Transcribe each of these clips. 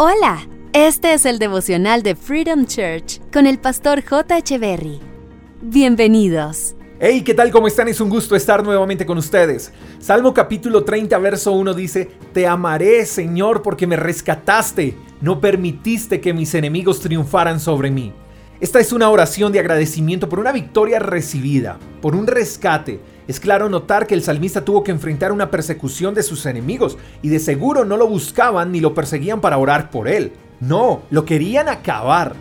Hola, este es el devocional de Freedom Church con el pastor J. Berry. Bienvenidos. Hey, ¿qué tal? ¿Cómo están? Es un gusto estar nuevamente con ustedes. Salmo capítulo 30, verso 1 dice, Te amaré, Señor, porque me rescataste, no permitiste que mis enemigos triunfaran sobre mí. Esta es una oración de agradecimiento por una victoria recibida, por un rescate. Es claro notar que el salmista tuvo que enfrentar una persecución de sus enemigos y de seguro no lo buscaban ni lo perseguían para orar por él. No, lo querían acabar.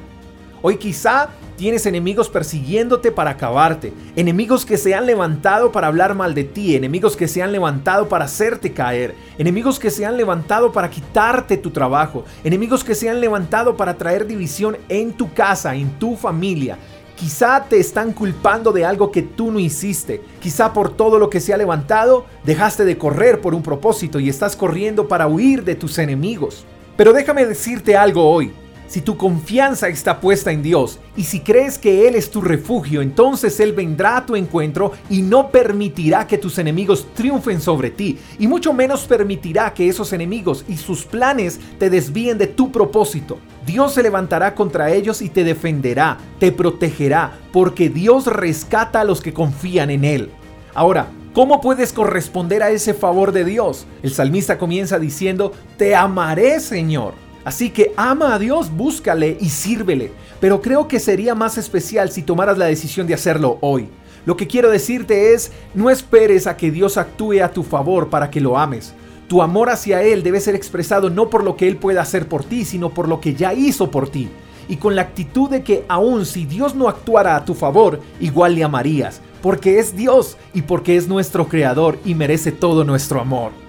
Hoy quizá Tienes enemigos persiguiéndote para acabarte, enemigos que se han levantado para hablar mal de ti, enemigos que se han levantado para hacerte caer, enemigos que se han levantado para quitarte tu trabajo, enemigos que se han levantado para traer división en tu casa, en tu familia. Quizá te están culpando de algo que tú no hiciste. Quizá por todo lo que se ha levantado dejaste de correr por un propósito y estás corriendo para huir de tus enemigos. Pero déjame decirte algo hoy. Si tu confianza está puesta en Dios y si crees que Él es tu refugio, entonces Él vendrá a tu encuentro y no permitirá que tus enemigos triunfen sobre ti, y mucho menos permitirá que esos enemigos y sus planes te desvíen de tu propósito. Dios se levantará contra ellos y te defenderá, te protegerá, porque Dios rescata a los que confían en Él. Ahora, ¿Cómo puedes corresponder a ese favor de Dios? El salmista comienza diciendo, Te amaré, Señor. Así que ama a Dios, búscale y sírvele. Pero creo que sería más especial si tomaras la decisión de hacerlo hoy. Lo que quiero decirte es, no esperes a que Dios actúe a tu favor para que lo ames. Tu amor hacia Él debe ser expresado no por lo que Él pueda hacer por ti, sino por lo que ya hizo por ti. Y con la actitud de que aun si Dios no actuara a tu favor, igual le amarías, porque es Dios y porque es nuestro Creador y merece todo nuestro amor.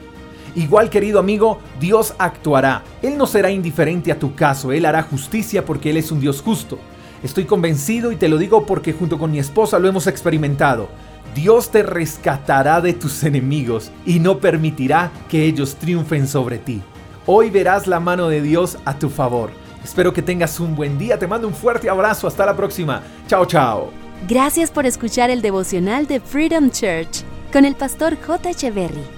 Igual querido amigo, Dios actuará. Él no será indiferente a tu caso, Él hará justicia porque Él es un Dios justo. Estoy convencido y te lo digo porque junto con mi esposa lo hemos experimentado. Dios te rescatará de tus enemigos y no permitirá que ellos triunfen sobre ti. Hoy verás la mano de Dios a tu favor. Espero que tengas un buen día. Te mando un fuerte abrazo. Hasta la próxima. Chao, chao. Gracias por escuchar el devocional de Freedom Church con el pastor J. Echeverry.